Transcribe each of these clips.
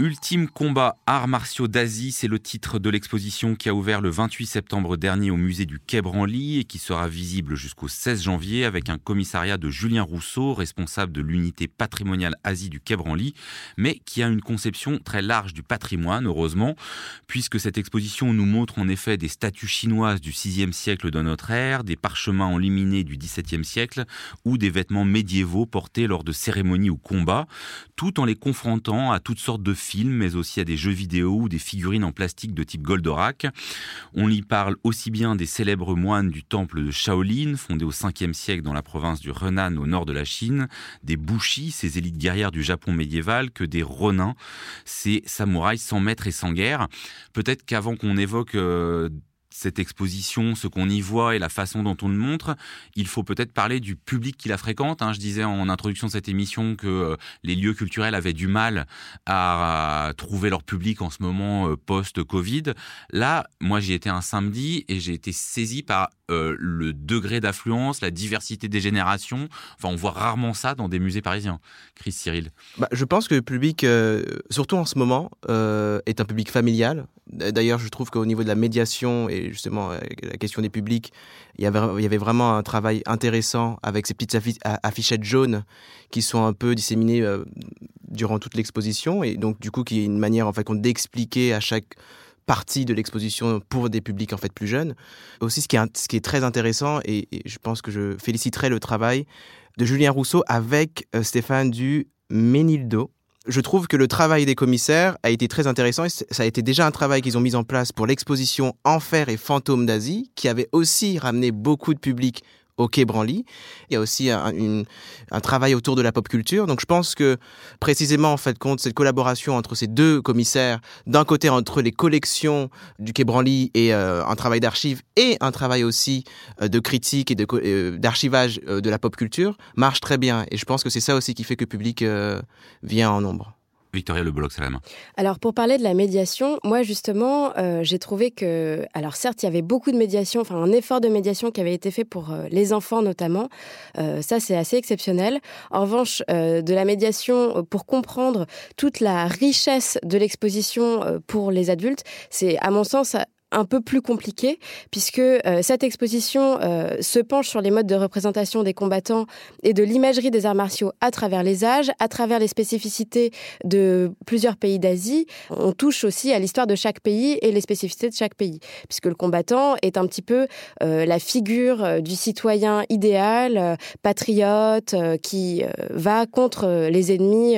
Ultime combat arts martiaux d'Asie, c'est le titre de l'exposition qui a ouvert le 28 septembre dernier au musée du Quai Branly et qui sera visible jusqu'au 16 janvier avec un commissariat de Julien Rousseau, responsable de l'unité patrimoniale Asie du Quai Branly, mais qui a une conception très large du patrimoine, heureusement, puisque cette exposition nous montre en effet des statues chinoises du 6e siècle de notre ère, des parchemins enluminés du 17e siècle ou des vêtements médiévaux portés lors de cérémonies ou combats, tout en les confrontant à toutes sortes de films, mais aussi à des jeux vidéo ou des figurines en plastique de type Goldorak. On y parle aussi bien des célèbres moines du temple de Shaolin, fondé au 5e siècle dans la province du Renan au nord de la Chine, des Bushi, ces élites guerrières du Japon médiéval, que des Ronin, ces samouraïs sans maître et sans guerre. Peut-être qu'avant qu'on évoque euh, cette exposition, ce qu'on y voit et la façon dont on le montre, il faut peut-être parler du public qui la fréquente. Hein. Je disais en introduction de cette émission que euh, les lieux culturels avaient du mal à, trouver leur public en ce moment euh, post-Covid. Là, moi j'y étais un samedi et j'ai été saisi par euh, le degré d'affluence, la diversité des générations. Enfin, on voit rarement ça dans des musées parisiens. Chris Cyril. Bah, je pense que le public, surtout en ce moment, est un public familial. D'ailleurs, je trouve qu'au niveau de la médiation et justement la question des publics, il y, avait, vraiment un travail intéressant avec ces petites affichettes jaunes qui sont un peu disséminées euh, durant toute l'exposition et donc du coup qui est une manière en fait d'expliquer à chaque partie de l'exposition pour des publics en fait plus jeunes. Aussi, ce qui est, ce qui est très intéressant et, je pense que je féliciterai le travail de Julien Rousseau avec euh, Stéphane du Ménildo, je trouve que le travail des commissaires a été très intéressant. ça a été déjà un travail qu'ils ont mis en place pour l'exposition Enfer et fantômes d'Asie, qui avait aussi ramené beaucoup de public au Quai Branly. Il y a aussi un, travail autour de la pop culture. Donc je pense que précisément, en fait, compte cette collaboration entre ces deux commissaires, d'un côté entre les collections du Quai Branly et euh, un travail d'archives et un travail aussi euh, de critique et euh, d'archivage de la pop culture, marche très bien. Et je pense que c'est ça aussi qui fait que le public vient en nombre. Victoria Le Bloc, main. Alors, pour parler de la médiation, moi, justement, euh, j'ai trouvé que, alors certes, il y avait beaucoup de médiation, enfin, un effort de médiation qui avait été fait pour euh, les enfants notamment. Euh, ça, c'est assez exceptionnel. En revanche, de la médiation pour comprendre toute la richesse de l'exposition pour les adultes, c'est, à mon sens, un peu plus compliqué, puisque euh, cette exposition euh, se penche sur les modes de représentation des combattants et de l'imagerie des arts martiaux à travers les âges, à travers les spécificités de plusieurs pays d'Asie. On touche aussi à l'histoire de chaque pays et les spécificités de chaque pays, puisque le combattant est un petit peu euh, la figure du citoyen idéal, patriote, qui va contre les ennemis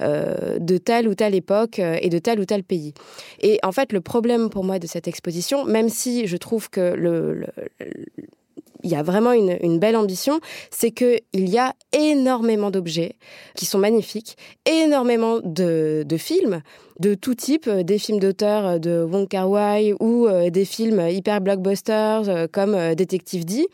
de telle ou telle époque et de tel ou tel pays. Et en fait, le problème pour moi de cette exposition, même si je trouve que le, il y a vraiment une, belle ambition, c'est qu'il y a énormément d'objets qui sont magnifiques, énormément de, films de tout type, euh, des films d'auteur de Wong Kar Wai ou euh, des films hyper blockbusters euh, comme Détective D.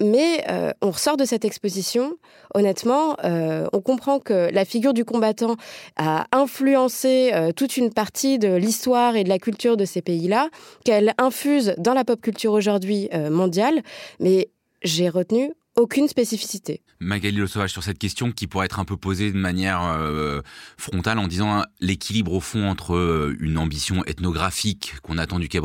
Mais on ressort de cette exposition, honnêtement, on comprend que la figure du combattant a influencé toute une partie de l'histoire et de la culture de ces pays-là, qu'elle infuse dans la pop culture aujourd'hui mondiale. Mais j'ai retenu aucune spécificité. Magali Le Sauvage sur cette question qui pourrait être un peu posée de manière euh, frontale en disant hein, l'équilibre au fond entre euh, une ambition ethnographique qu'on attend du Quai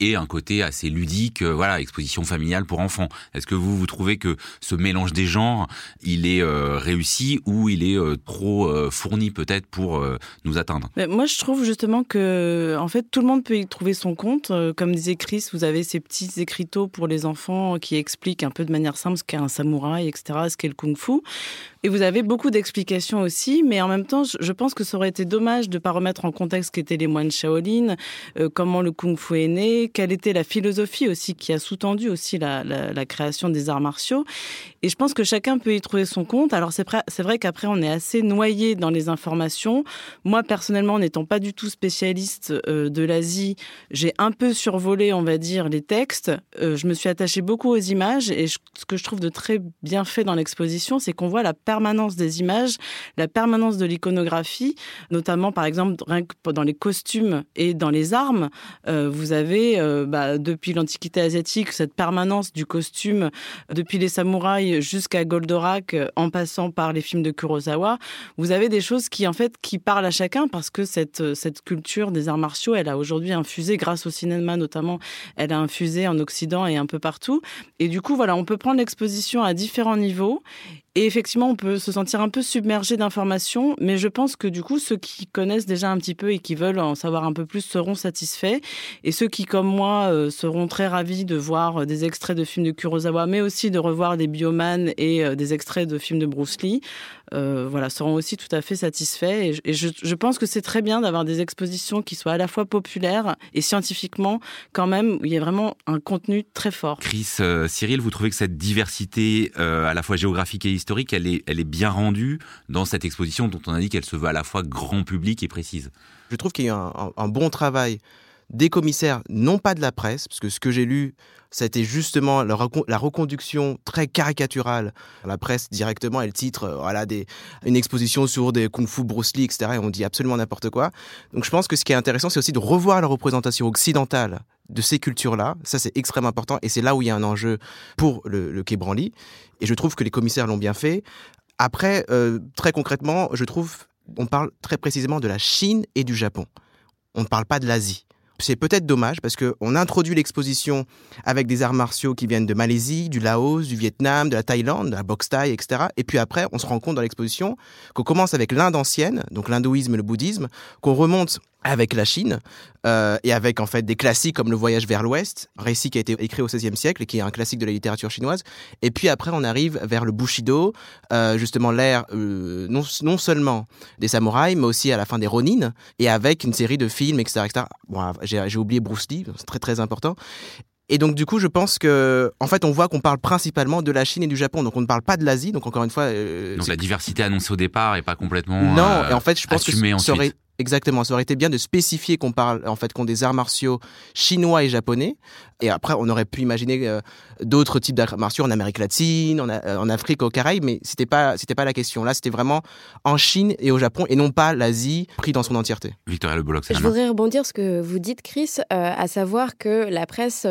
et un côté assez ludique, euh, voilà, exposition familiale pour enfants. Est-ce que vous vous trouvez que ce mélange des genres, il est réussi ou il est trop fourni peut-être pour nous atteindre? Moi, je trouve justement que en fait tout le monde peut y trouver son compte. Comme disait Chris, vous avez ces petits écriteaux pour les enfants qui expliquent un peu de manière simple ce qu'est un samouraï, etc., ce qu'est le kung-fu. Et vous avez beaucoup d'explications aussi, mais en même temps, je pense que ça aurait été dommage de ne pas remettre en contexte qu'étaient les moines Shaolin, euh, comment le kung-fu est né, quelle était la philosophie aussi qui a sous-tendu aussi la, création des arts martiaux. Et je pense que chacun peut y trouver son compte. Alors c'est vrai qu'après, on est assez noyé dans les informations. Moi, personnellement, n'étant pas du tout spécialiste euh, de l'Asie, j'ai un peu survolé, on va dire, les textes. Euh, je me suis attachée beaucoup aux images et ce que je trouve de très bien fait dans l'exposition, c'est qu'on voit la permanence des images, la permanence de l'iconographie, notamment par exemple dans les costumes et dans les armes. Euh, vous avez euh, bah, depuis l'Antiquité asiatique cette permanence du costume, depuis les samouraïs jusqu'à Goldorak, en passant par les films de Kurosawa. Vous avez des choses qui en fait qui parlent à chacun parce que cette cette culture des arts martiaux, elle a aujourd'hui infusé grâce au cinéma notamment, elle a infusé en Occident et un peu partout. Et du coup, voilà, on peut prendre l'exposition à différents niveaux et effectivement, on peut se sentir un peu submergé d'informations, mais je pense que du coup, ceux qui connaissent déjà un petit peu et qui veulent en savoir un peu plus seront satisfaits. Et ceux qui, comme moi, euh, seront très ravis de voir des extraits de films de Kurosawa, mais aussi de revoir des biomanes et euh, des extraits de films de Bruce Lee, euh, voilà, seront aussi tout à fait satisfaits. Et, je, pense que c'est très bien d'avoir des expositions qui soient à la fois populaires et scientifiquement, quand même, où il y a vraiment un contenu très fort. Chris, Cyril, vous trouvez que cette diversité, à la fois géographique et historique, elle est, bien rendue dans cette exposition dont on a dit qu'elle se veut à la fois grand public et précise. Je trouve qu'il y a un, bon travail des commissaires, non pas de la presse, parce que ce que j'ai lu, c'était justement la, reconduction très caricaturale. La presse directement, elle titre euh, voilà, une exposition sur des kung-fu Bruce Lee, etc. Et on dit absolument n'importe quoi. Donc je pense que ce qui est intéressant, c'est aussi de revoir la représentation occidentale de ces cultures-là. Ça, c'est extrêmement important et c'est là où il y a un enjeu pour le, le Quai Branly. Et je trouve que les commissaires l'ont bien fait. Après, euh, très concrètement, je trouve, on parle très précisément de la Chine et du Japon. On ne parle pas de l'Asie. C'est peut-être dommage parce qu'on introduit l'exposition avec des arts martiaux qui viennent de Malaisie, du Laos, du Vietnam, de la Thaïlande, de la boxe thaï, etc. Et puis après, on se rend compte dans l'exposition qu'on commence avec l'Inde ancienne, donc l'hindouisme et le bouddhisme, qu'on remonte avec la Chine euh, et avec en fait des classiques comme Le Voyage vers l'Ouest, récit qui a été écrit au XVIe siècle et qui est un classique de la littérature chinoise. Et puis après, on arrive vers le Bushido, euh, justement l'ère euh, non, non seulement des samouraïs, mais aussi à la fin des Ronin, et avec une série de films, etc. etc. Bon, j'ai oublié Bruce Lee, c'est très très important. Et donc du coup, je pense que, en fait, on voit qu'on parle principalement de la Chine et du Japon, donc on ne parle pas de l'Asie. Donc encore une fois, euh, donc la diversité annoncée au départ est pas complètement non. et en fait, je pense que ça aurait Exactement, ça aurait été bien de spécifier qu'on parle en fait qu'on des arts martiaux chinois et japonais. Et après, on aurait pu imaginer euh, d'autres types d'arts martiaux en Amérique latine, en, euh, en, Afrique, au Caraïbes, mais c'était pas c'était pas la question. Là, c'était vraiment en Chine et au Japon et non pas l'Asie pris dans son entièreté. Victoria Le Bolloc, Je voudrais rebondir sur ce que vous dites, Chris, euh, à savoir que la presse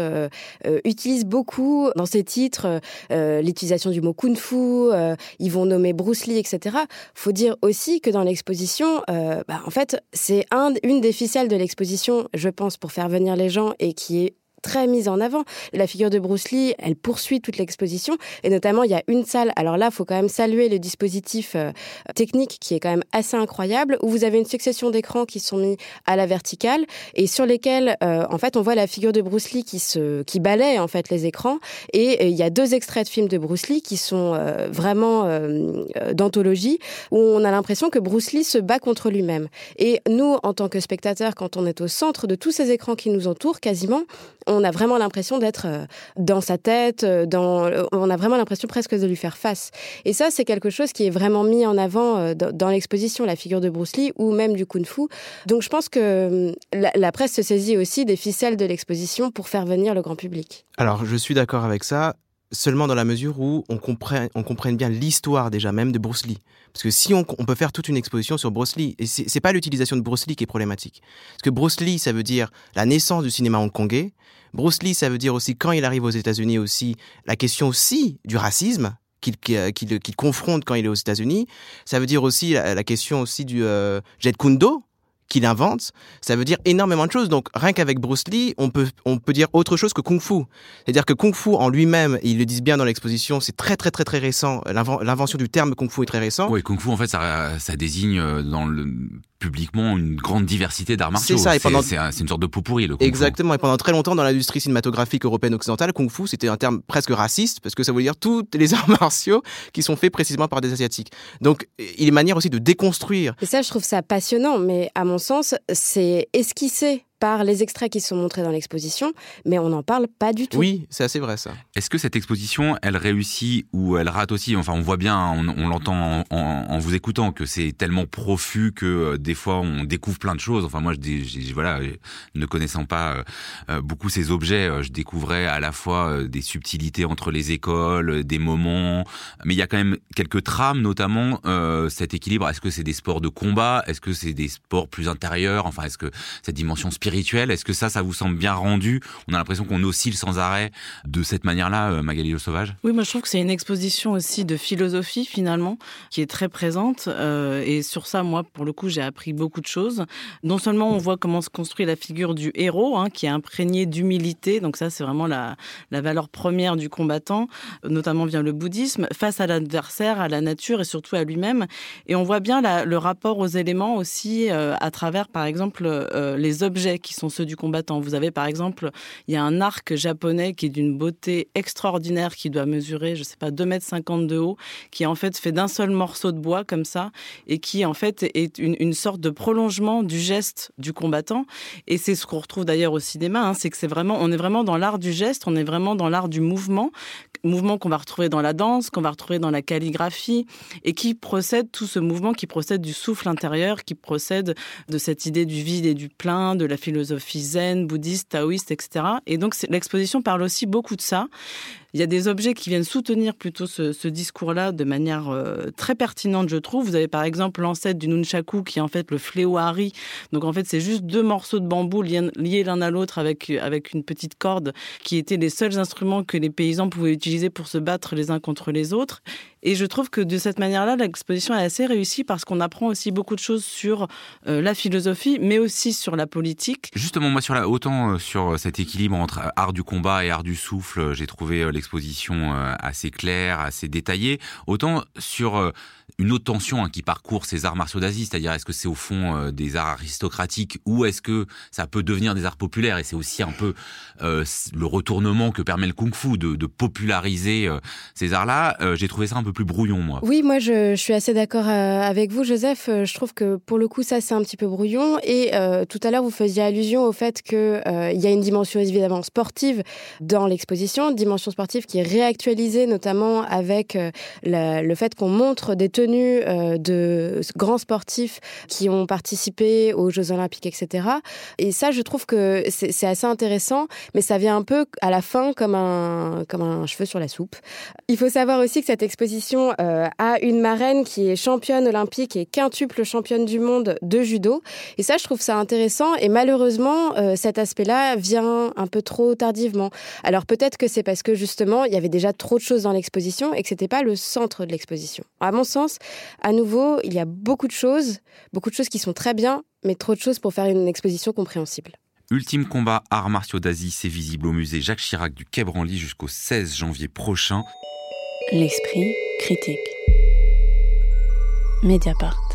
utilise beaucoup dans ses titres l'utilisation du mot kung-fu. ils vont nommer Bruce Lee, etc. Faut dire aussi que dans l'exposition, bah, en fait c'est une des ficelles de l'exposition, je pense, pour faire venir les gens et qui est très mise en avant. La figure de Bruce Lee, elle poursuit toute l'exposition et notamment il y a une salle. Alors là, il faut quand même saluer le dispositif euh, technique qui est quand même assez incroyable où vous avez une succession d'écrans qui sont mis à la verticale et sur lesquels euh, en fait on voit la figure de Bruce Lee qui se qui balaye en fait les écrans et euh, il y a deux extraits de films de Bruce Lee qui sont vraiment d'anthologie où on a l'impression que Bruce Lee se bat contre lui-même. Et nous en tant que spectateurs quand on est au centre de tous ces écrans qui nous entourent quasiment on a vraiment l'impression d'être euh, dans sa tête, euh, euh, on a vraiment l'impression presque de lui faire face. Et ça, c'est quelque chose qui est vraiment mis en avant dans l'exposition, la figure de Bruce Lee ou même du Kung Fu. Donc je pense que la, presse se saisit aussi des ficelles de l'exposition pour faire venir le grand public. Alors je suis d'accord avec ça seulement dans la mesure où on comprenne, bien l'histoire déjà même de Bruce Lee. Parce que si on, peut faire toute une exposition sur Bruce Lee, et c'est pas l'utilisation de Bruce Lee qui est problématique. Parce que Bruce Lee, ça veut dire la naissance du cinéma hongkongais. Bruce Lee, ça veut dire aussi quand il arrive aux États-Unis aussi la question aussi du racisme qu'il qu'il confronte quand il est aux États-Unis. Ça veut dire aussi la, question aussi du euh, Jet Kundo, qu'il invente, ça veut dire énormément de choses. Donc rien qu'avec Bruce Lee, on peut, on peut dire autre chose que Kung Fu. C'est-à-dire que Kung Fu en lui-même, ils le disent bien dans l'exposition, c'est très très très très récent. L'invention du terme Kung Fu est très récent. Oui, Kung Fu en fait, ça, ça désigne euh, dans le publiquement une grande diversité d'arts martiaux. C'est ça, et pendant... c'est, une sorte de pot pourri, le kung Exactement, et pendant très longtemps dans l'industrie cinématographique européenne occidentale, kung fu c'était un terme presque raciste, parce que ça veut dire tous les arts martiaux qui sont faits précisément par des asiatiques. Donc il est manière aussi de déconstruire. Et ça, je trouve ça passionnant, mais à mon sens, c'est esquisser par les extraits qui sont montrés dans l'exposition, mais on n'en parle pas du tout. Oui, c'est assez vrai ça. Est-ce que cette exposition, elle réussit ou elle rate aussi? Enfin, on voit bien, on, l'entend en, vous écoutant, que c'est tellement profus que euh, des fois on découvre plein de choses. Enfin, moi, je, voilà, ne connaissant pas euh, euh, beaucoup ces objets, je découvrais à la fois des subtilités entre les écoles, des moments, mais il y a quand même quelques trames, notamment cet équilibre. Est-ce que c'est des sports de combat? Est-ce que c'est des sports plus intérieurs? Enfin, est-ce que cette dimension spirituelle est-ce que ça, ça vous semble bien rendu? On a l'impression qu'on oscille sans arrêt de cette manière-là, euh, Magali Le Sauvage? Oui, moi je trouve que c'est une exposition aussi de philosophie finalement, qui est très présente. Euh, et sur ça, moi, pour le coup, j'ai appris beaucoup de choses. Non seulement on voit comment se construit la figure du héros, hein, qui est imprégné d'humilité, donc ça c'est vraiment la, la valeur première du combattant, notamment via le bouddhisme, face à l'adversaire, à la nature et surtout à lui-même. Et on voit bien le rapport aux éléments aussi euh, à travers, par exemple, les objets qui sont ceux du combattant. Vous avez par exemple, il y a un arc japonais qui est d'une beauté extraordinaire, qui doit mesurer, je sais pas, 2 mètres 50 de haut, qui est en fait fait d'un seul morceau de bois comme ça, et qui en fait est une, sorte de prolongement du geste du combattant. Et c'est ce qu'on retrouve d'ailleurs au cinéma, hein, c'est que c'est vraiment, on est vraiment dans l'art du geste, on est vraiment dans l'art du mouvement, mouvement qu'on va retrouver dans la danse, qu'on va retrouver dans la calligraphie, et qui procède, tout ce mouvement qui procède du souffle intérieur, qui procède de cette idée du vide et du plein, de la philosophie zen, bouddhiste, taoïste, etc. Et donc l'exposition parle aussi beaucoup de ça. Il y a des objets qui viennent soutenir plutôt ce, discours-là de manière euh, très pertinente, je trouve. Vous avez par exemple l'ancêtre du nunchaku qui est en fait le fléau hari. Donc en fait, c'est juste deux morceaux de bambou liés, l'un à l'autre avec, avec une petite corde qui étaient les seuls instruments que les paysans pouvaient utiliser pour se battre les uns contre les autres. Et je trouve que de cette manière-là, l'exposition est assez réussie parce qu'on apprend aussi beaucoup de choses sur euh, la philosophie, mais aussi sur la politique. Justement, moi, sur la, autant euh, sur cet équilibre entre art du combat et art du souffle, j'ai trouvé l'exposition euh, assez claire, assez détaillée. Autant sur euh, une autre tension hein, qui parcourt ces arts martiaux d'Asie, c'est-à-dire est-ce que c'est au fond euh, des arts aristocratiques ou est-ce que ça peut devenir des arts populaires? Et c'est aussi un peu le retournement que permet le kung-fu de, populariser ces arts-là. J'ai trouvé ça un peu plus brouillon, moi. Oui, moi je, suis assez d'accord avec vous, Joseph. Je trouve que pour le coup ça c'est un petit peu brouillon et tout à l'heure vous faisiez allusion au fait qu'il il y a une dimension évidemment sportive dans l'exposition, dimension sportive qui est réactualisé notamment avec euh, le fait qu'on montre des tenues euh, de grands sportifs qui ont participé aux Jeux Olympiques, etc. Et ça, je trouve que c'est assez intéressant, mais ça vient un peu à la fin comme un, comme un cheveu sur la soupe. Il faut savoir aussi que cette exposition euh, a une marraine qui est championne olympique et quintuple championne du monde de judo. Et ça, je trouve ça intéressant. Et malheureusement, cet aspect-là vient un peu trop tardivement. Alors peut-être que c'est parce que justement, justement, il y avait déjà trop de choses dans l'exposition et que c'était pas le centre de l'exposition. À mon sens, à nouveau, il y a beaucoup de choses, beaucoup de choses qui sont très bien, mais trop de choses pour faire une exposition compréhensible. Ultime combat arts martiaux d'Asie, c'est visible au musée Jacques Chirac du Quai Branly jusqu'au 16 janvier prochain. L'esprit critique. Mediapart.